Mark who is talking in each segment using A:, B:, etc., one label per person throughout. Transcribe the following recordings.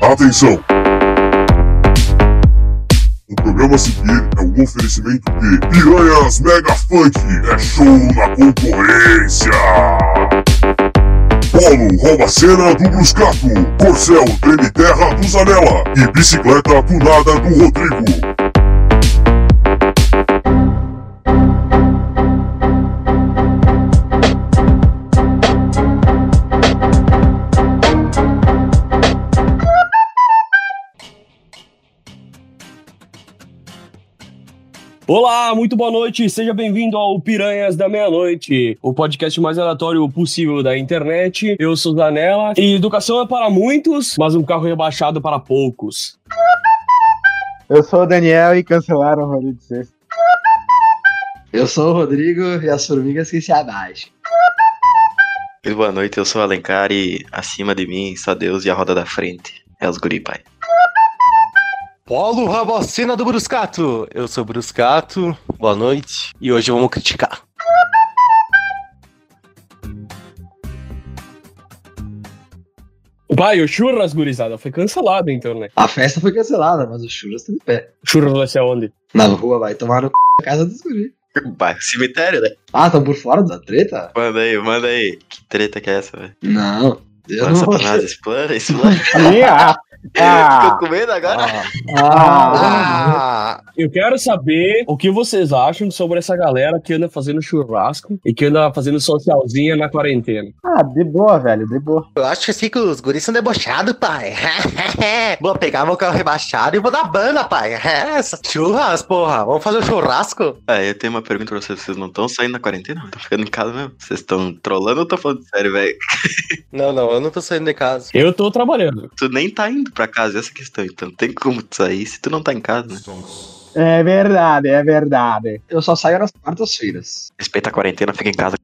A: Atenção! O programa a seguir é um oferecimento de Piranhas Mega Funk, é show na concorrência! Polo rouba cena do Bruscato, Corcel treme terra do Zanella e bicicleta tunada do Rodrigo.
B: Olá, muito boa noite, seja bem-vindo ao Piranhas da Meia-Noite, o podcast mais aleatório possível da internet. Eu sou Zanella e educação é para muitos, mas um carro rebaixado para poucos.
C: Eu sou o Daniel e cancelaram o rolê de sexta.
D: Eu sou o Rodrigo e as formigas que se abaixam.
E: Boa noite, eu sou o Alencar e acima de mim só Deus e a roda da frente. É os guri, pai.
F: Polo Rabocina do Bruscato. Eu sou o Bruscato, boa noite. E hoje vamos criticar.
B: Pai, o churras, gurizada, foi cancelado então, né?
D: A festa foi cancelada, mas o churras tá de pé.
B: Churras vai ser aonde?
D: Na rua vai tomar no c... casa dos guri.
E: Bairro cemitério, né?
D: Ah, tão por fora da treta?
E: Manda aí, manda aí. Que treta que é essa, velho?
D: Não. Eu
E: Mano,
D: não vou...
E: Satanás, explana, explana.
C: Ah, ah,
E: Ficou com medo agora?
C: ah,
F: Ah,
B: Eu quero saber o que vocês acham sobre essa galera que anda fazendo churrasco e que anda fazendo socialzinha na quarentena.
C: ah, de boa, velho, de boa.
F: eu acho assim que os guris são debochados, pai. vou pegar meu carro rebaixado e vou dar banda, pai. Essa churras, porra. Vamos fazer um churrasco?
E: Ah, eu tenho uma pergunta pra vocês. Vocês não estão saindo na quarentena? Estão ficando em casa mesmo? Vocês estão trolando ou tô falando sério, velho?
F: Não, não, eu não tô saindo de casa.
B: Eu tô trabalhando.
E: Tu nem tá indo pra casa, essa é a questão. Então não tem como tu sair se tu não tá em casa, né?
C: É verdade, é verdade.
D: Eu só saio nas quartas-feiras.
E: Respeita a quarentena, fica em casa.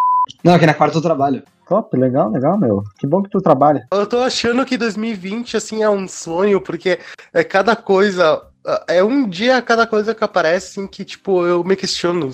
D: Não, aqui na quarta eu trabalho.
C: Top, legal, legal, meu. Que bom que tu trabalha.
F: Eu tô achando que 2020, assim, é um sonho, porque é cada coisa. É um dia cada coisa que aparece, assim, que, tipo, eu me questiono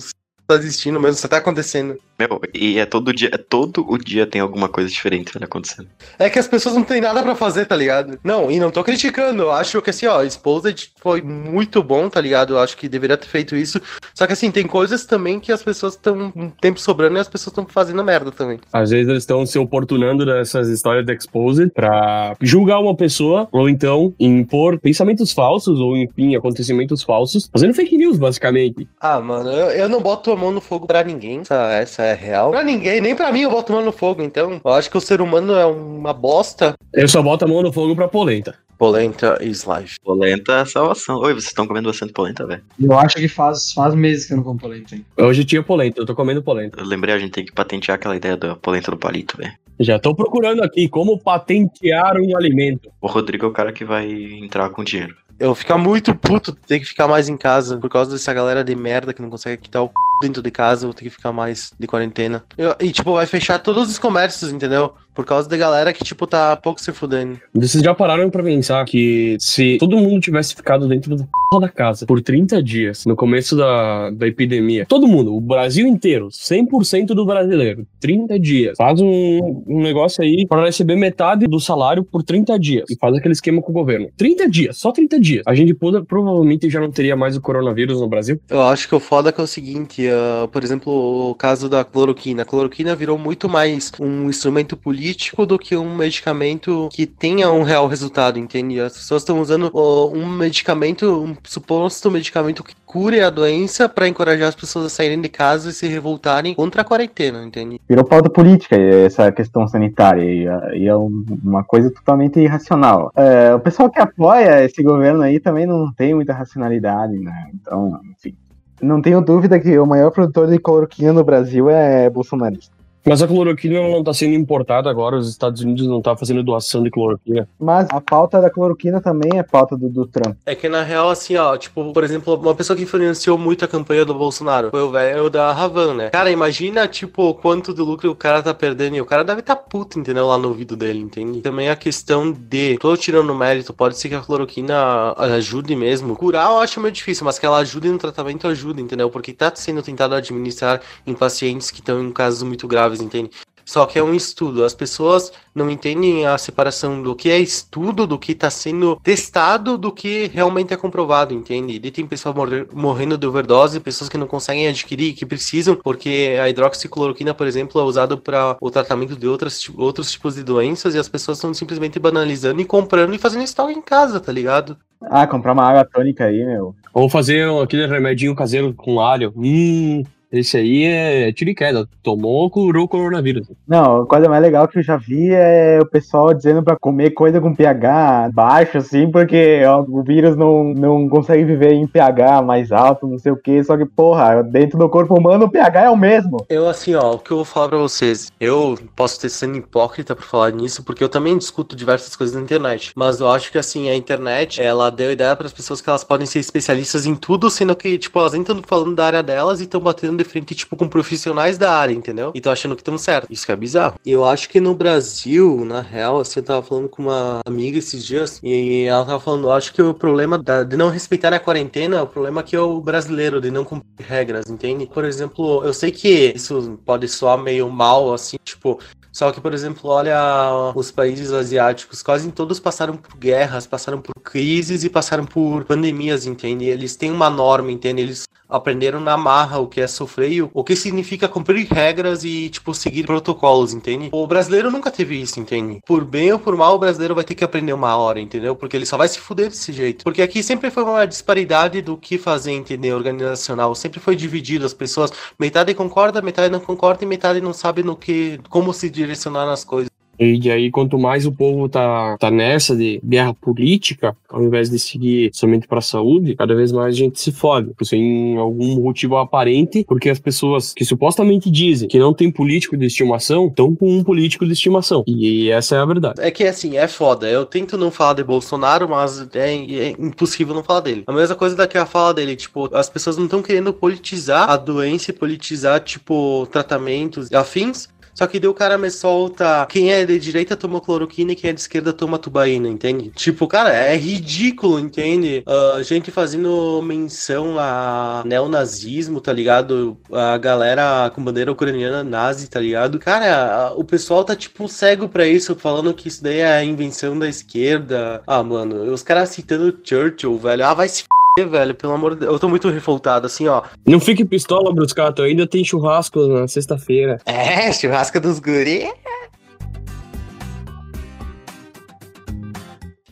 F: tá existindo mesmo, se tá acontecendo.
E: Meu, e é todo dia, é todo o dia tem alguma coisa diferente velho, acontecendo.
F: É que as pessoas não têm nada pra fazer, tá ligado? Não, e não tô criticando. Eu acho que assim, ó, Exposed foi muito bom, tá ligado? Eu acho que deveria ter feito isso. Só que assim, tem coisas também que as pessoas estão um tempo sobrando e as pessoas estão fazendo merda também.
B: Às vezes eles estão se oportunando dessas histórias de Exposed pra julgar uma pessoa, ou então impor pensamentos falsos, ou enfim, acontecimentos falsos, fazendo fake news, basicamente.
F: Ah, mano, eu, eu não boto a mão no fogo pra ninguém. Essa, essa é real. Pra ninguém, nem pra mim eu boto a mão no fogo. Então, eu acho que o ser humano é uma bosta.
B: Eu só boto a mão no fogo pra polenta.
F: Polenta is life.
E: Polenta é salvação. Oi, vocês estão comendo bastante polenta, velho?
D: Eu acho que faz, faz meses que eu não como polenta, hein?
B: Hoje tinha polenta, eu tô comendo polenta.
E: Eu lembrei, a gente tem que patentear aquela ideia da polenta do palito, velho.
B: Já tô procurando aqui como patentear um alimento.
E: O Rodrigo é o cara que vai entrar com dinheiro.
F: Eu ficar muito puto ter que ficar mais em casa por causa dessa galera de merda que não consegue quitar o c... dentro de casa, vou ter que ficar mais de quarentena. Eu- e, tipo, vai fechar todos os comércios, entendeu? Por causa da galera que, tipo, tá pouco se fudendo.
B: Vocês já pararam pra pensar que se todo mundo tivesse ficado dentro da porra da casa por 30 dias, no começo da, da epidemia, todo mundo, o Brasil inteiro, 100% do brasileiro, 30 dias, faz um, um negócio aí para receber metade do salário por 30 dias e faz aquele esquema com o governo. 30 dias, só 30 dias. A gente puda- provavelmente já não teria mais o coronavírus no Brasil.
F: Eu acho que o foda é que é o seguinte, ah, por exemplo, o caso da cloroquina. A cloroquina virou muito mais um instrumento político do que um medicamento que tenha um real resultado, entende? As pessoas estão usando um medicamento, um suposto medicamento que cure a doença pra encorajar as pessoas a saírem de casa e se revoltarem contra a quarentena, entende?
C: Virou pauta política essa questão sanitária e, é- uma coisa totalmente irracional. É, o pessoal que apoia esse governo aí também não tem muita racionalidade, né? Então, enfim. Não tenho dúvida que o maior produtor de cloroquina no Brasil é bolsonarista.
B: Mas a cloroquina não tá sendo importada agora, os Estados Unidos não tá fazendo doação de cloroquina.
C: Mas a pauta da cloroquina também é pauta do, do Trump.
F: É que na real, assim, ó, tipo, por exemplo, uma pessoa que influenciou muito a campanha do Bolsonaro foi o velho da Ravan, né? Cara, imagina, tipo, quanto do lucro o cara tá perdendo e o cara deve tá puto, entendeu? Lá no ouvido dele, entende? Também a questão de, tô tirando mérito, pode ser que a cloroquina ajude mesmo. Curar eu acho meio difícil, mas que ela ajude no tratamento ajuda, entendeu? Porque tá sendo tentado administrar em pacientes que estão em casos muito graves, entende? Só que é um estudo. As pessoas não entendem a separação do que é estudo, do que está sendo testado, do que realmente é comprovado, entende? E tem pessoas morrendo de overdose, pessoas que não conseguem adquirir, que precisam, porque a hidroxicloroquina, por exemplo, é usada para o tratamento de outras, outros tipos de doenças e as pessoas estão simplesmente banalizando e comprando e fazendo estoque em casa, tá ligado?
C: Ah, comprar uma água tônica aí, meu.
B: Ou fazer aquele remedinho caseiro com alho. Hum, esse aí é tiro e queda. Tomou, curou o coronavírus.
C: Não, a coisa mais legal que eu já vi é o pessoal dizendo pra comer coisa com pH baixo, assim, porque ó, o vírus não, não consegue viver em pH mais alto, não sei o que. Só que, porra, dentro do corpo humano o pH é o mesmo.
F: Eu, assim, ó, o que eu vou falar pra vocês, eu posso ter sendo hipócrita por falar nisso, porque eu também discuto diversas coisas na internet. Mas eu acho que, assim, a internet, ela deu ideia para as pessoas que elas podem ser especialistas em tudo, sendo que, tipo, elas nem estão falando da área delas e estão batendo de frente, tipo, com profissionais da área, entendeu? E tô achando que estamos certo. Isso que é bizarro. Eu acho que no Brasil, na real, assim, eu tava falando com uma amiga esses dias e ela tava falando, eu acho que o problema da, de não respeitar a quarentena, o problema aqui é o brasileiro, de não cumprir regras, entende? Por exemplo, eu sei que isso pode soar meio mal, assim, tipo, só que, por exemplo, olha os países asiáticos, quase todos passaram por guerras, passaram por crises e passaram por pandemias, entende? Eles têm uma norma, entende? Eles aprenderam na marra o que é sofrer o que significa cumprir regras e, tipo, seguir protocolos, entende? O brasileiro nunca teve isso, entende? Por bem ou por mal, o brasileiro vai ter que aprender uma hora, entendeu? Porque ele só vai se fuder desse jeito. Porque aqui sempre foi uma disparidade do que fazer, entender? Organizacional. Sempre foi dividido, as pessoas, metade concorda, metade não concorda e metade não sabe no que, como se direcionar nas coisas.
B: E aí, quanto mais o povo tá, tá nessa de guerra política, ao invés de seguir somente para a saúde, cada vez mais a gente se fode. Sem algum motivo aparente, porque as pessoas que supostamente dizem que não tem político de estimação, estão com um político de estimação. E essa é a verdade.
F: É que assim, é foda. Eu tento não falar de Bolsonaro, mas é, é impossível não falar dele. A mesma coisa daqui a fala dele, tipo, as pessoas não estão querendo politizar a doença e politizar, tipo, tratamentos e afins. Só que daí o cara me solta. Quem é de direita toma cloroquina e quem é de esquerda toma tubaína, entende? Tipo, cara, é ridículo, entende? Uh, gente fazendo menção a neonazismo, tá ligado? A galera com bandeira ucraniana nazi, tá ligado? Cara, o pessoal tá tipo cego pra isso, falando que isso daí é a invenção da esquerda. Ah, mano, os caras citando Churchill, velho. Ah, vai se f velho, pelo amor de Deus. Eu tô muito revoltado, assim, ó.
B: Não fique pistola, Bruscato. Ainda tem churrasco na sexta-feira.
F: É, churrasco dos guri.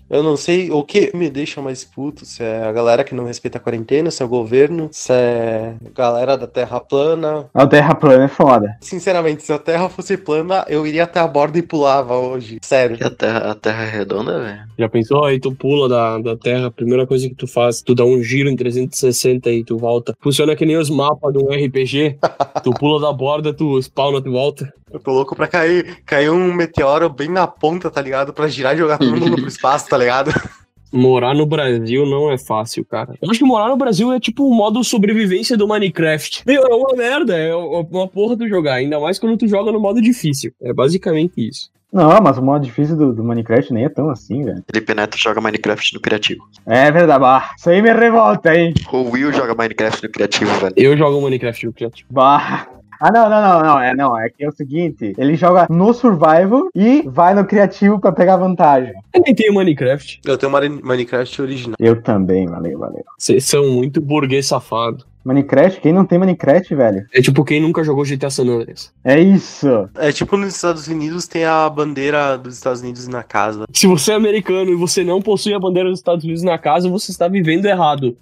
F: Eu não sei o que me deixa mais puto, se é a galera que não respeita a quarentena, se é o governo, se é a galera da Terra plana.
C: A Terra plana é foda.
F: Sinceramente, se a Terra fosse plana, eu iria até a borda e pulava hoje. Sério.
E: E a terra, a terra é redonda, velho?
B: Já pensou? Aí tu pula da, da Terra, a primeira coisa que tu faz, tu dá um giro em 360 e tu volta. Funciona que nem os mapas de um RPG. tu pula da borda, tu spawna de volta.
F: Eu tô louco pra cair. Caiu um meteoro bem na ponta, tá ligado? Pra girar e jogar todo mundo pro espaço, tá ligado?
B: Morar no Brasil não é fácil, cara. Eu acho que morar no Brasil é tipo o modo sobrevivência do Minecraft. Meu, é uma merda, é uma porra tu jogar. Ainda mais quando tu joga no modo difícil. É basicamente isso.
C: Não, mas o modo difícil do, do Minecraft nem é tão assim, velho.
E: Felipe Neto joga Minecraft no criativo.
C: É verdade, bah. Isso aí me revolta, hein?
E: O Will joga Minecraft no criativo, velho.
B: Eu jogo Minecraft no criativo.
C: Bah. Ah, não, não, não, não, é, não, é que é o seguinte, ele joga no survival e vai no criativo pra pegar vantagem.
B: Eu nem tenho Minecraft.
F: Eu tenho Minecraft original.
C: Eu também, valeu, valeu.
B: Vocês são muito burguês safado.
C: Minecraft, quem não tem Minecraft, velho?
B: É tipo quem nunca jogou GTA San Andreas.
C: É isso.
F: É tipo nos Estados Unidos tem a bandeira dos Estados Unidos na casa.
B: Se você é americano e você não possui a bandeira dos Estados Unidos na casa, você está vivendo errado.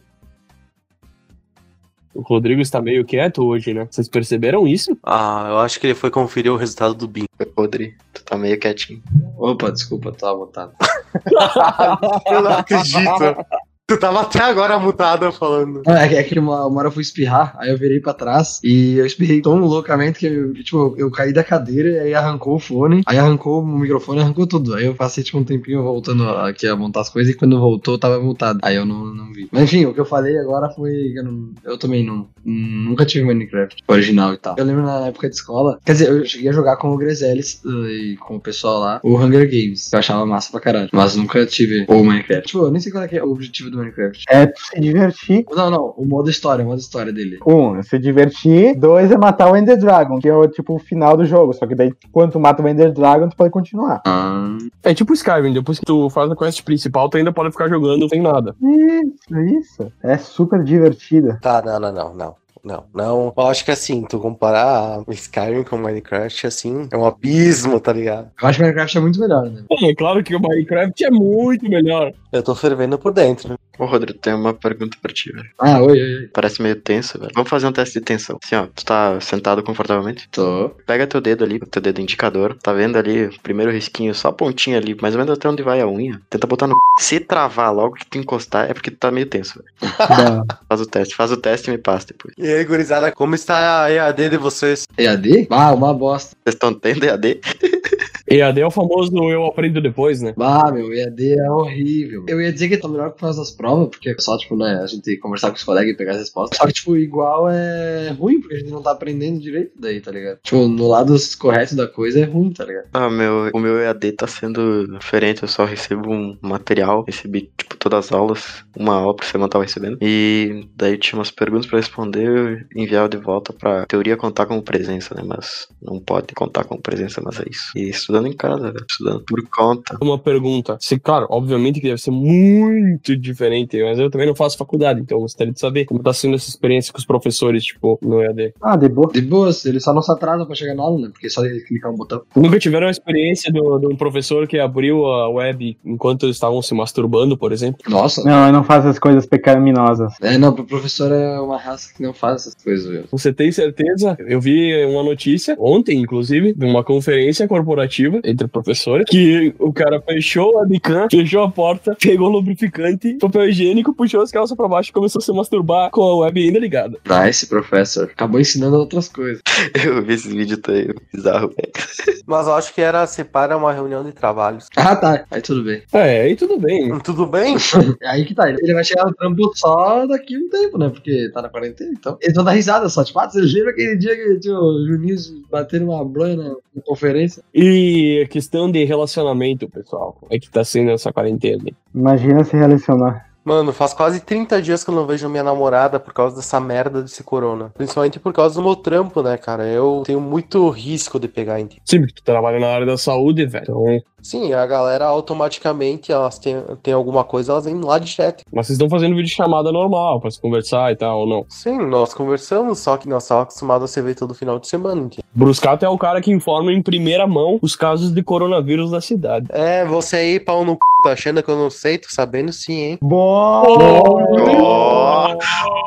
B: O Rodrigo está meio quieto hoje, né? Vocês perceberam isso?
F: Ah, eu acho que ele foi conferir o resultado do BIM.
E: Rodri, tu tá meio quietinho.
D: Opa, desculpa, tava mutado.
F: Eu não acredito. Tu tava até agora mutado falando.
D: É, é que uma, uma hora eu fui espirrar, aí eu virei pra trás e eu espirrei tão loucamente que tipo, eu caí da cadeira e aí arrancou o fone, aí arrancou o microfone, arrancou tudo. Aí eu passei tipo um tempinho voltando aqui a montar as coisas e quando voltou tava mutado. Aí eu não, não vi. Mas enfim, o que eu falei agora foi eu, não- eu também não, nunca tive Minecraft original e tal. Eu lembro na época de escola, quer dizer, eu cheguei a jogar com o Grezelis uh, e com o pessoal lá, o Hunger Games, que eu achava massa pra caralho, mas nunca tive o Minecraft. Tipo, eu nem sei qual é, é o objetivo do do Minecraft.
C: É tu se divertir.
D: Não, não, o modo história, o modo história dele.
C: Um, é se divertir. Dois, é matar o Ender Dragon, que é o tipo o final do jogo. Só que daí, quando tu mata o Ender Dragon, tu pode continuar.
D: Ah,
B: É tipo Skyrim, depois que tu faz a quest principal, tu ainda pode ficar jogando sem nada.
C: Isso, isso. É super divertida.
F: Tá, não, não, não, não. Não, não. Eu acho que assim, tu comparar Skyrim com Minecraft, assim, é um abismo, tá ligado?
D: eu acho que Minecraft é muito melhor, né?
B: É claro que o Minecraft é muito melhor.
F: Eu tô fervendo por dentro.
E: Ô, Rodrigo, tem uma pergunta pra ti, velho.
D: Ah, oi, oi, oi.
E: Parece meio tenso, velho. Vamos fazer um teste de tensão. Assim, ó, tu tá sentado confortavelmente?
D: Tô.
E: Pega teu dedo ali, teu dedo indicador. Tá vendo ali o primeiro risquinho, só a pontinha ali, mais ou menos até onde vai a unha. Tenta botar no. c****. Se travar logo que tu encostar, é porque tu tá meio tenso, velho. Faz o teste, faz o teste e me passa depois.
F: E aí, gurizada, como está a EAD de vocês?
D: EAD? Ah, uma bosta.
E: Vocês estão tendo EAD?
B: EAD é o famoso eu aprendo depois, né?
D: Bah, meu, EAD é horrível. Eu ia dizer que tá melhor que faz as provas, porque é só, tipo, né, a gente conversar com os colegas e pegar as respostas. Só que, tipo, igual é ruim, porque a gente não tá aprendendo direito daí, tá ligado? Tipo, no lado correto da coisa é ruim, tá ligado?
E: Ah, meu, o meu EAD tá sendo diferente. Eu só recebo um material, recebi, tipo, todas as aulas, uma aula por semana eu tava recebendo. E daí tinha umas perguntas pra responder e enviar de volta pra teoria contar como presença, né? Mas não pode contar como presença, mas é isso. E estudando em casa, velho. Estudando por conta.
B: Uma pergunta. Se, claro, obviamente que deve ser muito diferente, mas eu também não faço faculdade, então eu gostaria de saber como tá sendo essa experiência com os professores, tipo, no EAD.
C: Ah, de boa.
D: De boas, ele só não se atrasa pra chegar na aula, né? Porque é só ele clicar um botão.
B: Nunca tiveram a experiência de um professor que abriu a web enquanto eles estavam se masturbando, por exemplo?
D: Nossa.
C: Não, eu não faço as coisas pecaminosas.
D: É, não, pro professor é uma raça que não faz essas coisas, viu?
B: Você tem certeza? Eu vi uma notícia, ontem, inclusive, de uma conferência corporativa entre professores, que o cara fechou a webcam, fechou a porta, pegou lubrificante, papel higiênico, puxou as calças pra baixo e começou a se masturbar com a web ainda ligada.
D: Nice, professor. Acabou ensinando outras coisas.
E: Eu vi esse vídeo aí, bizarro, velho.
F: Mas eu acho que era separa uma reunião de trabalhos.
D: Ah, tá. Aí tudo bem.
B: É, aí tudo bem.
F: Tudo bem?
D: É aí que tá. Ele vai chegar no trampo só daqui a um tempo, né? Porque tá na quarentena, então. Eles vão dar risada só. Tipo, ah, vocês lembram aquele dia que tinha o Juninho batendo uma bronha na, na conferência?
B: E a questão de relacionamento, pessoal, como é que tá sendo essa quarentena?
C: Imagina se relacionar.
F: Mano, faz quase 30 dias que eu não vejo minha namorada por causa dessa merda desse corona. Principalmente por causa do meu trampo, né, cara? Eu tenho muito risco de pegar em
B: Sim, porque tu trabalha na área da saúde, velho. Então,
F: Sim, a galera automaticamente, elas têm, têm alguma coisa, elas vêm lá direto.
B: mas vocês estão fazendo vídeo chamada normal pra se conversar e tal, ou não?
F: Sim, nós conversamos, só que nós estávamos acostumados a se ver todo final de semana, entende?
B: Bruscato é o cara que informa em primeira mão os casos de coronavírus da cidade.
F: É, você aí, pau no c... tá achando que eu não sei? Tô sabendo sim, hein?
C: Bom!
E: Ó,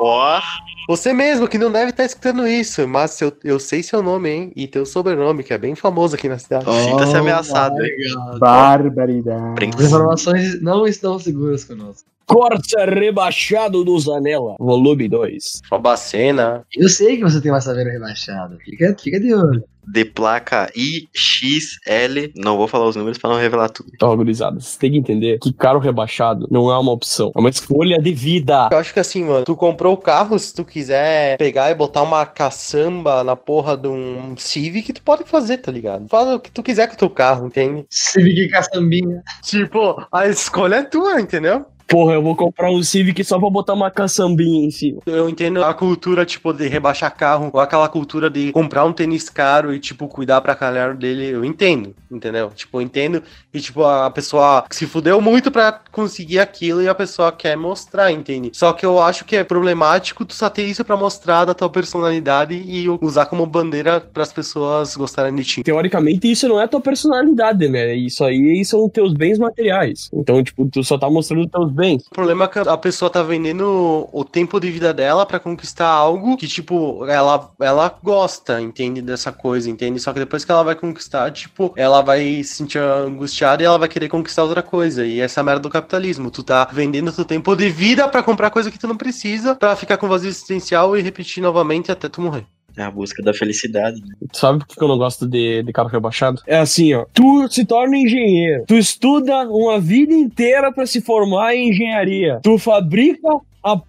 E: ó.
F: Você mesmo, que não deve estar escutando isso, mas eu, eu sei seu nome, hein? E teu sobrenome, que é bem famoso aqui na cidade.
E: Sinta-se ameaçado, hein?
C: Barbaridade.
D: As informações não estão seguras conosco.
B: Corsa rebaixado do Zanella, volume 2.
F: Bacena.
D: Eu sei que você tem uma saveira rebaixada. Fica, fica de olho.
E: De placa IXL. Não vou falar os números pra não revelar tudo.
B: Ó, gurizada, vocês têm que entender que carro rebaixado não é uma opção, é uma escolha de vida.
F: Eu acho que assim, mano, tu comprou o carro, se tu quiser pegar e botar uma caçamba na porra de um Civic, tu pode fazer, tá ligado? Fala o que tu quiser com o teu carro, entende?
D: Civic caçambinha.
F: Tipo, a escolha é tua, entendeu?
B: Porra, eu vou comprar um Civic só pra botar uma caçambinha em cima.
F: Eu entendo a cultura, tipo, de rebaixar carro, ou aquela cultura de comprar um tênis caro e, tipo, cuidar pra caralho dele. Eu entendo, entendeu? Tipo, eu entendo e, tipo, a pessoa se fudeu muito pra conseguir aquilo e a pessoa quer mostrar, entende? Só que eu acho que é problemático tu só ter isso pra mostrar da tua personalidade e usar como bandeira pras pessoas gostarem de ti.
B: Teoricamente, isso não é tua personalidade, né? Isso aí são teus bens materiais. Então, tipo, tu só tá mostrando teus
F: O problema é que a pessoa tá vendendo o tempo de vida dela pra conquistar algo que, tipo, ela, ela gosta, entende? Dessa coisa, entende? Só que depois que ela vai conquistar, tipo, ela vai se sentir angustiada e ela vai querer conquistar outra coisa. E essa é a merda do capitalismo. Tu tá vendendo teu tempo de vida pra comprar coisa que tu não precisa, pra ficar com vazio existencial e repetir novamente até tu morrer.
E: É a busca da felicidade. né?
B: Sabe por que eu não gosto de, de carro rebaixado? É assim, ó. Tu se torna engenheiro. Tu estuda uma vida inteira pra se formar em engenharia. Tu fabrica a p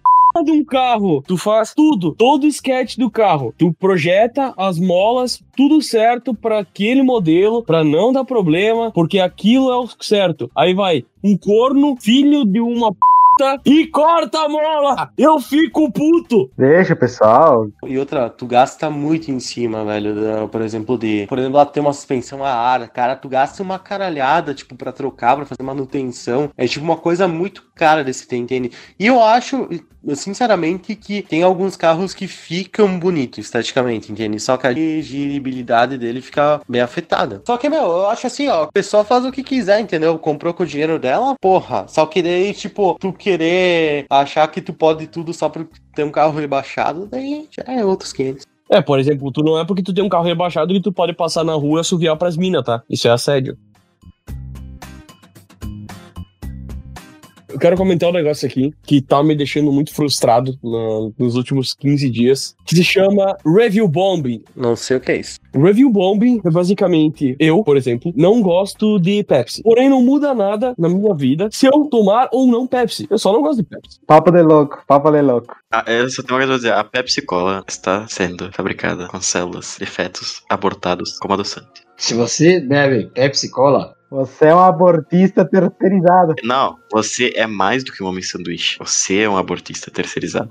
B: de um carro. Tu faz tudo, todo o sketch do carro. Tu projeta as molas, tudo certo pra aquele modelo, pra não dar problema, porque aquilo é o certo. Aí vai um corno, filho de uma p e corta a mola. Eu fico puto.
C: Deixa, pessoal.
F: E outra, tu gasta muito em cima, velho. da- por exemplo, de. Por exemplo, ela tem uma suspensão a ar. Cara, tu gasta uma caralhada, tipo, pra trocar, pra fazer manutenção. É tipo uma coisa muito cara desse entende? E eu acho, sinceramente, que tem alguns carros que ficam bonitos esteticamente, entende? Só que a dirigibilidade dele fica bem afetada. Só que, meu, eu acho assim, ó, a pessoa faz o que quiser, entendeu? Comprou com o dinheiro dela, porra. Só que daí, tipo, tu querer achar que tu pode tudo só por ter um carro rebaixado, daí já é outros 500.
B: É, por exemplo, tu não é porque tu tem um carro rebaixado que tu pode passar na rua e assoviar pras minas, tá? Isso é assédio. Eu quero comentar um negócio aqui que tá me deixando muito frustrado na- nos últimos 15 dias, que se chama Review Bombing.
F: Não sei o que é isso.
B: Review bombing é basicamente eu, por exemplo, não gosto de Pepsi. Porém, não muda nada na minha vida se eu tomar ou não Pepsi. Eu só não gosto de Pepsi.
C: Papo de louco, papo de louco.
E: Ah, eu só tenho uma coisa a dizer. A Pepsi Cola está sendo fabricada com células de fetos abortados como adoçante.
D: Se você bebe Pepsi Cola,
C: Você é um abortista terceirizado.
E: Não, você é mais do que um homem sanduíche. Você é um abortista terceirizado.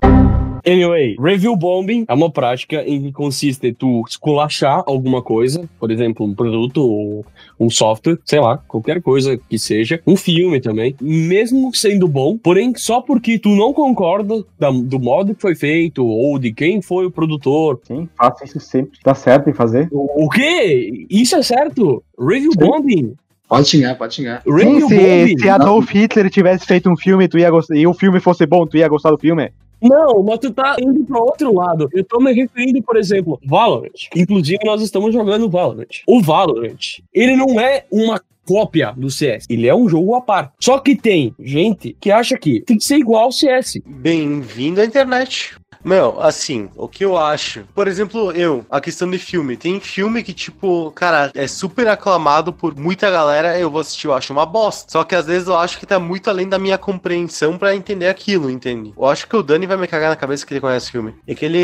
B: Anyway, review bombing é uma prática em que consiste em tu esculachar alguma coisa, por exemplo, um produto ou um software, sei lá, qualquer coisa que seja, um filme também, mesmo sendo bom, porém só porque tu não concorda da- do modo que foi feito ou de quem foi o produtor.
C: Sim, faço isso sempre. Tá certo em fazer.
B: O, o quê? Isso é certo? Review bombing?
D: Pode xingar, pode xingar.
C: Sim, se, se Adolf Hitler tivesse feito um filme tu ia gostar, e o filme fosse bom, tu ia gostar do filme?
B: Não, mas tu tá indo pra outro lado. Eu tô me referindo, por exemplo, Valorant. Inclusive, nós estamos jogando Valorant. O Valorant, ele não é uma cópia do CS. Ele é um jogo à parte. Só que tem gente que acha que tem que ser igual ao CS.
F: Bem-vindo à internet. Meu, assim, o que eu acho. Por exemplo, eu, a questão de filme. Tem filme que, tipo, cara, é super aclamado por muita galera. Eu vou assistir, eu acho uma bosta. Só que às vezes eu acho que tá muito além da minha compreensão pra entender aquilo, entende? Eu acho que o Dani vai me cagar na cabeça que ele conhece o filme. Aquele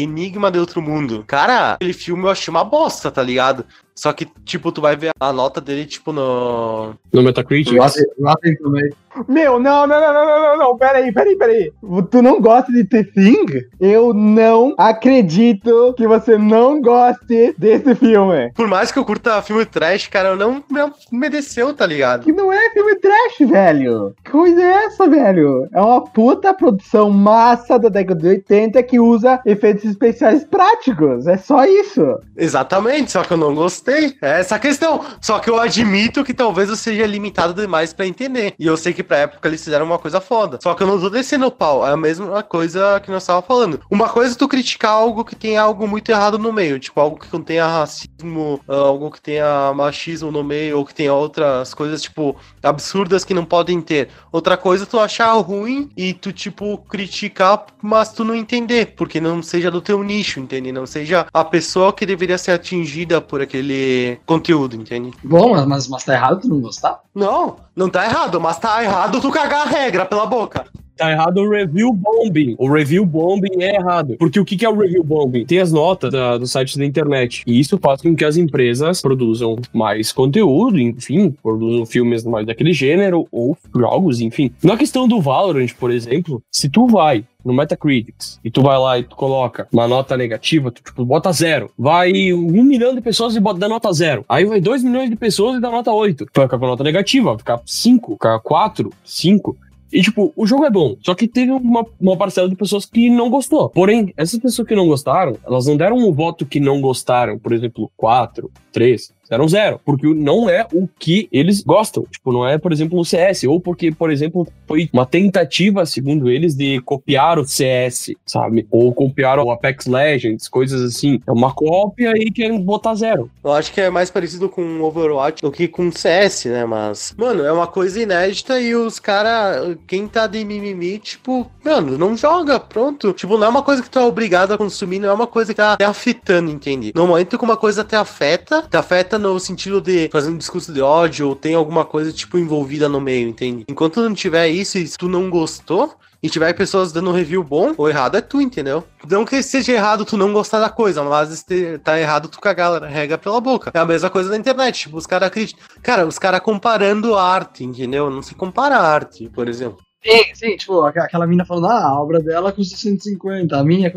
F: Enigma de Outro Mundo. Cara, aquele filme eu achei uma bosta, tá ligado? Só que, tipo, tu vai ver a nota dele, tipo, no.
B: No Metacritic.
D: Rotten Rotten Tomatoes.
C: Meu, não, não, não, não, não, não, não, peraí, peraí, peraí. Tu não gosta de The Thing? Eu não acredito que você não goste desse filme.
F: Por mais que eu curta filme trash, cara, eu não me mereceu, tá ligado?
C: Que não é filme trash, velho. Que coisa é essa, velho? É uma puta produção massa da década de 80 que usa efeitos especiais práticos. É só isso.
F: Exatamente, só que eu não gostei. É essa questão. Só que eu admito que talvez eu seja limitado demais pra entender. E eu sei que pra época eles fizeram uma coisa foda. Só que eu não tô descendo o pau. É a mesma coisa que nós tava falando. Uma coisa tu criticar algo que tem algo muito errado no meio. Tipo, algo que contenha racismo, ah, algo que tenha machismo no meio, ou que tenha outras coisas, tipo, absurdas que não podem ter. Outra coisa tu achar ruim e tu, tipo, criticar, mas tu não entender, porque não seja do teu nicho, entende? Não seja a pessoa que deveria ser atingida por aquele conteúdo, entende?
D: Bom, mas, mas tá errado tu não gostar?
F: Não, não tá errado, mas tá errado tu cagar a regra pela boca.
B: Tá errado o review bombing. O review bombing é errado. Porque o que é o review bombing? Tem as notas da, dos sites da internet. E isso faz com que as empresas produzam mais conteúdo, enfim, produzam filmes mais daquele gênero, ou jogos, enfim. Na questão do Valorant, por exemplo, se tu vai no Metacritics e tu vai lá e tu coloca uma nota negativa, tu tipo, bota zero. Vai um milhão de pessoas e bota dá nota zero. Aí vai dois milhões de pessoas e dá nota oito. Vai ficar com nota negativa, vai ficar cinco, ficar quatro, cinco. E, tipo, o jogo é bom, só que teve uma, uma parcela de pessoas que não gostou. Porém, essas pessoas que não gostaram, elas não deram um voto que não gostaram, por exemplo, 4, 3, deram zero, porque não é o que eles gostam. Tipo, não é, por exemplo, o CS, ou porque, por exemplo, foi uma tentativa, segundo eles, de copiar o CS, sabe? Ou copiar o Apex Legends, coisas assim. É uma cópia e querem botar zero.
F: Eu acho que é mais parecido com Overwatch do que com CS, né? Mas, mano, é uma coisa inédita e os caras, quem tá de mimimi, tipo, mano, não joga, pronto. Tipo, não é uma coisa que tu é obrigado a consumir, não é uma coisa que tá te afetando, entende? No momento que uma coisa te afeta, te afeta no sentido de fazer um discurso de ódio ou tem alguma coisa, tipo, envolvida no meio, entende? Enquanto não tiver isso e tu não gostou, e tiver pessoas dando review bom, o errado é tu, entendeu? Não que seja errado tu não gostar da coisa, mas tá errado tu cagar a regra pela boca. É a mesma coisa na internet, tipo, os caras criticam. Cara, os caras comparando arte, entendeu? Não se compara arte, por exemplo.
D: Sim, sim, tipo, aqu- aquela mina falando, ah, a obra dela custa 150, a minha,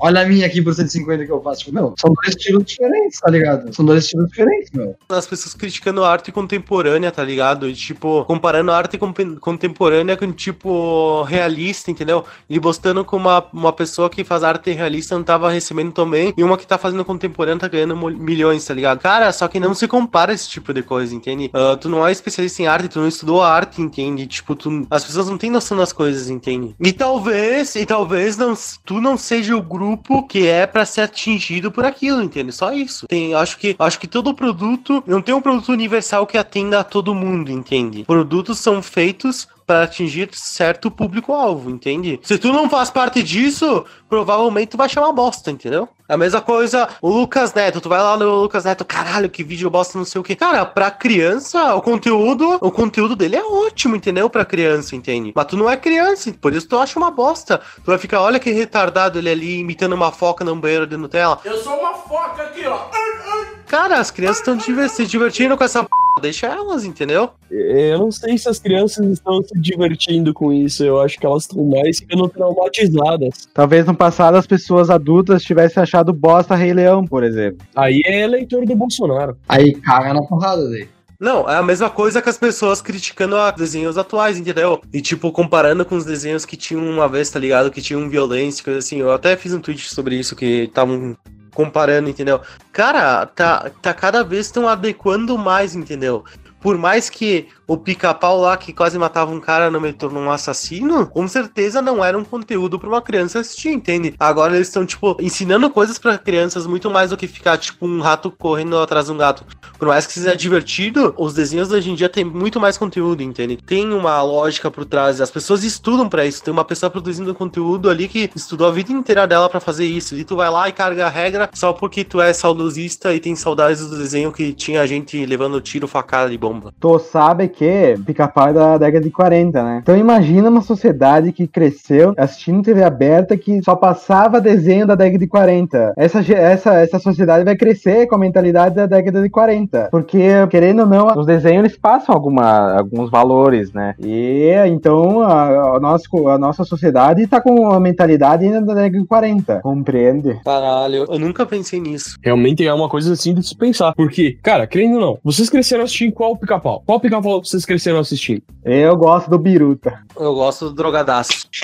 D: olha a minha aqui por 150 que eu faço. Tipo, meu, são dois estilos diferentes, tá ligado? São dois estilos diferentes, meu.
F: As pessoas criticando a arte contemporânea, tá ligado? E, tipo, comparando a arte contemporânea com, tipo, realista, entendeu? E postando com uma, uma pessoa que faz arte realista não tava recebendo também, e uma que tá fazendo contemporânea tá ganhando milhões, tá ligado? Cara, só que não se compara esse tipo de coisa, entende? Ah, tu não é especialista em arte, tu não estudou arte, entende? Tipo, tu, as pessoas não têm noção das coisas, entende? E talvez, e talvez não, tu não seja o grupo que é pra ser atingido por aquilo, entende? Só isso. Tem, acho que, acho que todo produto, não tem um produto universal que atenda a todo mundo, entende? Produtos são feitos para atingir certo público-alvo, entende? Se tu não faz parte disso, provavelmente tu vai chamar bosta, entendeu? A mesma coisa, o Lucas Neto, tu vai lá no Lucas Neto, caralho, que vídeo bosta, não sei o que. Cara, pra criança, o conteúdo, o conteúdo dele é ótimo, entendeu? Pra criança, entende? Mas tu não é criança, por isso tu acha uma bosta. Tu vai ficar, olha que retardado ele ali imitando uma foca num banheiro de Nutella.
G: Eu sou uma foca aqui, ó.
F: Cara, as crianças estão se divertindo com essa p... Deixa elas, entendeu?
B: Eu não sei se as crianças estão se divertindo com isso. Eu acho que elas estão mais ficando traumatizadas.
C: Talvez no passado as pessoas adultas tivessem achado bosta Rei Leão, por exemplo.
B: Aí é eleitor do Bolsonaro.
D: Aí caga na porrada daí.
F: Não, é a mesma coisa que as pessoas criticando os desenhos atuais, entendeu? E, tipo, comparando com os desenhos que tinham uma vez, tá ligado? Que tinham violência, coisa assim. Eu até fiz um tweet sobre isso, que estavam comparando, entendeu? Cara, tá, tá cada vez estão adequando mais, entendeu? Por mais que o pica-pau lá que quase matava um cara não me tornou um assassino, com certeza não era um conteúdo pra uma criança assistir, entende? Agora eles estão, tipo, ensinando coisas pra crianças muito mais do que ficar, tipo, um rato correndo atrás de um gato. Por mais que seja divertido, os desenhos de hoje em dia tem muito mais conteúdo, entende? Tem uma lógica por trás, as pessoas estudam pra isso. Tem uma pessoa produzindo conteúdo ali que estudou a vida inteira dela pra fazer isso. E tu vai lá e carga a regra só porque tu é saudosista e tem saudades do desenho que tinha gente levando tiro, facada de bomba.
C: Tu sabe que pica-pau é da década de 40, né? Então imagina uma sociedade que cresceu assistindo TV aberta que só passava desenho da década de 40. Essa, essa, essa sociedade vai crescer com a mentalidade da década de 40. Porque, querendo ou não, os desenhos eles passam alguma, alguns valores, né? E então a, a, nossa, a nossa sociedade tá com a mentalidade ainda da década de 40. Compreende?
F: Caralho, eu nunca pensei nisso.
B: Realmente é uma coisa assim de se pensar. Porque, cara, querendo ou não, vocês cresceram assistindo qual pica-pau? Qual pica-pau vocês cresceram assistindo?
C: Eu gosto do Biruta.
F: Eu gosto do drogadaço.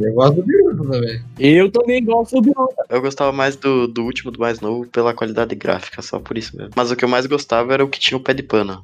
D: Eu gosto do Biruta também.
B: Eu também gosto do Biruta.
E: Eu gostava mais do, do último, do mais novo, pela qualidade gráfica, só por isso mesmo. Mas o que eu mais gostava era o que tinha o pé de pano.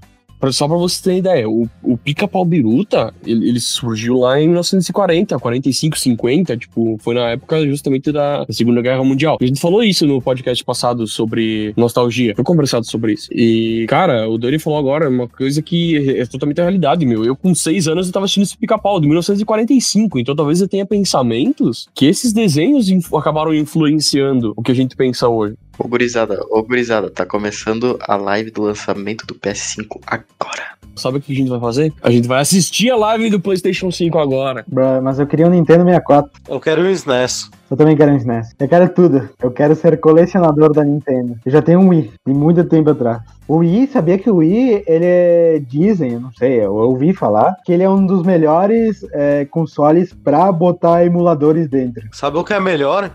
B: Só pra você ter ideia, o, o pica-pau biruta, ele, ele surgiu lá em 1940, 45, 50, tipo, foi na época justamente da, da Segunda Guerra Mundial. A gente falou isso no podcast passado sobre nostalgia, foi conversado sobre isso. E, cara, o Dani falou agora uma coisa que é, é totalmente a realidade, meu. Eu, com seis anos, eu tava assistindo esse pica-pau de 1945, então talvez eu tenha pensamentos que esses desenhos inf- acabaram influenciando o que a gente pensa hoje.
E: Ô gurizada, ô gurizada, tá começando a live do lançamento do PS5 agora.
B: Sabe o que a gente vai fazer? A gente vai assistir a live do PlayStation 5 agora.
C: Bruh, Mas eu queria um Nintendo 64.
F: Eu quero um SNES.
C: Eu também quero um SNES. Eu quero tudo. Eu quero ser colecionador da Nintendo. Eu já tenho um Wii, de muito tempo atrás. O Wii, sabia que o Wii, ele é, dizem, eu não sei, eu ouvi falar, que ele é um dos melhores é, consoles pra botar emuladores dentro.
F: Sabe o que é melhor?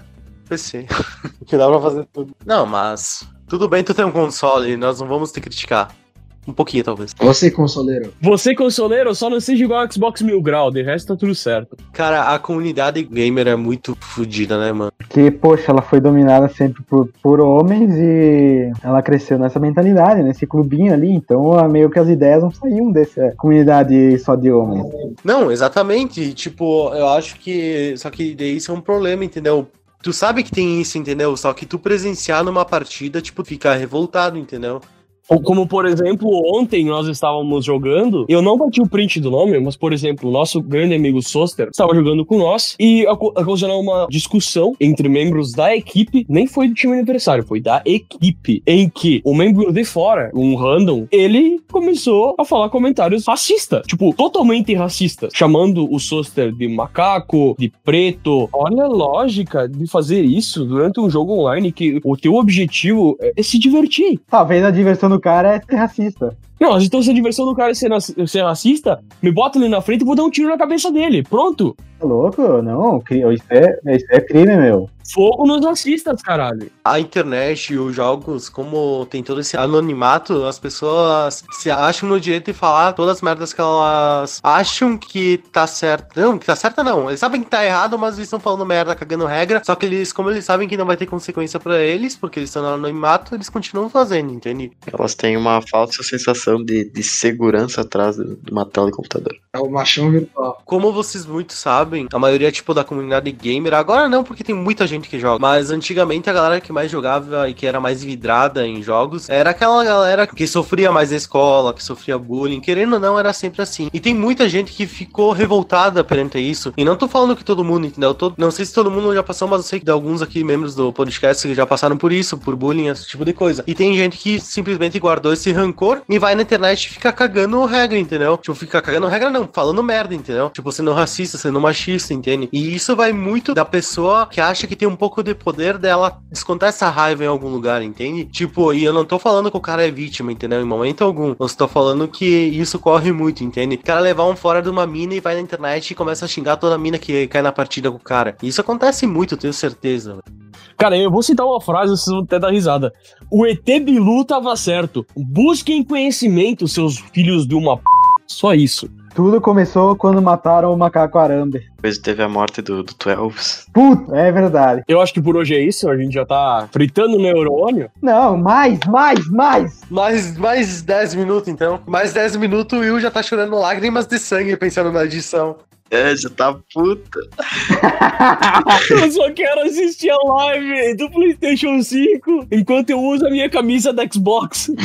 F: PC. que dá pra fazer tudo. Não, mas. Tudo bem tu ter um console, nós não vamos te criticar. Um pouquinho, talvez.
D: Você, consoleiro.
B: Você, consoleiro, só não seja igual ao Xbox Mil Grau, de resto tá tudo certo.
F: Cara, a comunidade gamer é muito fodida, né, mano?
C: Que, poxa, ela foi dominada sempre por, por homens e ela cresceu nessa mentalidade, nesse clubinho ali. Então, ah, meio que as ideias não saíam dessa comunidade só de homens.
F: Não, exatamente. Tipo, eu acho que. Só que daí isso é um problema, entendeu? Tu sabe que tem isso, entendeu? Só que tu presenciar numa partida, tipo, fica revoltado, entendeu?
B: Como, por exemplo, ontem nós estávamos jogando, eu não bati o print do nome, mas, por exemplo, o nosso grande amigo Soster estava jogando com nós e ocasionou uma discussão entre membros da equipe, nem foi do time aniversário, foi da equipe, em que o membro de fora, um random, ele começou a falar comentários racistas, tipo, totalmente racistas, chamando o Soster de macaco, de preto. Olha a lógica de fazer isso durante um jogo online que o teu objetivo é se divertir.
C: Talvez a diversão do cara é ser racista.
B: Não, então se a diversão do cara é ser, ser racista, me bota ele na frente e vou dar um tiro na cabeça dele. Pronto.
C: Tá louco? Não, isso é, isso é crime, meu.
B: Fogo nos racistas, caralho.
F: A internet e os jogos, como tem todo esse anonimato, as pessoas se acham no direito de falar todas as merdas que elas acham que tá certo. Não, que tá certa não. Eles sabem que tá errado, mas eles estão falando merda, cagando regra. Só que eles, como eles sabem que não vai ter consequência pra eles, porque eles estão no anonimato, eles continuam fazendo, entende?
E: Elas têm uma falsa sensação de, de segurança atrás de uma tela de computador.
D: É o machão virtual.
F: Como vocês muito sabem, a maioria, tipo, da comunidade gamer, agora não, porque tem muita gente que joga, mas antigamente a galera que mais jogava e que era mais vidrada em jogos, era aquela galera que sofria mais na escola, que sofria bullying, querendo ou não, era sempre assim. E tem muita gente que ficou revoltada perante isso, e não tô falando que todo mundo, entendeu? Tô- não sei se todo mundo já passou, mas eu sei que de alguns aqui, membros do podcast, que já passaram por isso, por bullying, esse tipo de coisa. E tem gente que simplesmente guardou esse rancor e vai na internet fica cagando regra, entendeu? Tipo, fica cagando regra não, falando merda, entendeu? Tipo, sendo racista, sendo machista, entende? E isso vai muito da pessoa que acha que tem um pouco de poder dela descontar essa raiva em algum lugar, entende? Tipo, e eu não tô falando que o cara é vítima, entendeu? Em momento algum. Eu estou falando que isso corre muito, entende? O cara levar um fora de uma mina e vai na internet e começa a xingar toda a mina que cai na partida com o cara. Isso acontece muito, eu tenho certeza.
B: Cara, eu vou citar uma frase, vocês vão até dar risada. O ET Bilu tava certo. Busquem conhecimento, seus filhos de uma p. Só isso.
C: Tudo começou quando mataram o macaco arambe.
E: Depois teve a morte do, do Twelves.
C: Puta, é verdade.
B: Eu acho que por hoje é isso. A gente já tá fritando o neurônio.
C: Não, mais, mais, mais.
F: Mais, mais 10 minutos, então. Mais 10 minutos, o Will já tá chorando lágrimas de sangue pensando na edição.
E: É, já tá puta.
B: Eu só quero assistir a live do PlayStation 5 enquanto eu uso a minha camisa da Xbox.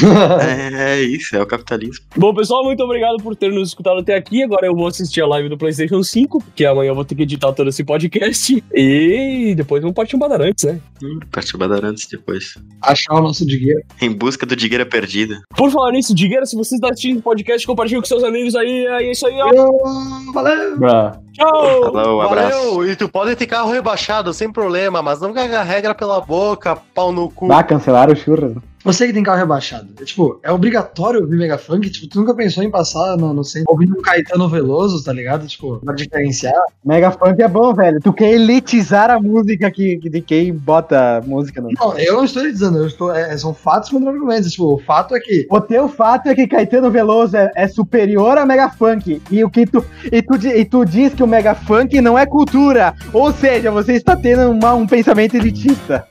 E: É, é isso, é o capitalismo.
B: Bom, pessoal, muito obrigado por ter nos escutado até aqui. Agora eu vou assistir a live do PlayStation 5, porque amanhã eu vou ter que editar todo esse podcast. E depois vamos partir um Badarantes, né?
E: Hum, Perturbador antes depois.
D: Achar o nosso dinheiro.
E: Em busca do Digueira Perdida.
B: Por falar nisso, Digueira, se você está assistindo o podcast, compartilhe com seus amigos aí. É isso aí, ó.
D: Valeu!
C: Bruh.
B: Tchau!
E: Falou, um abraço.
F: Valeu! E tu pode ter carro rebaixado sem problema, mas não caga regra pela boca, pau no cu.
C: Vai cancelar o churras.
D: Você que tem carro rebaixado, é, tipo, é obrigatório ouvir Mega Funk? Tipo, tu nunca pensou em passar no, no centro ouvindo um Caetano Veloso, tá ligado? Tipo, pra diferenciar.
C: Mega funk é bom, velho. Tu quer elitizar a música que, que- de quem bota música no.
D: Não, eu não estou dizendo, eu estou, é, são fatos contra argumentos. Tipo, o fato é que
C: O teu fato é que Caetano Veloso é, é superior a Mega Funk. E o que tu e, tu e tu diz que o Mega Funk não é cultura. Ou seja, você está tendo uma- um pensamento elitista.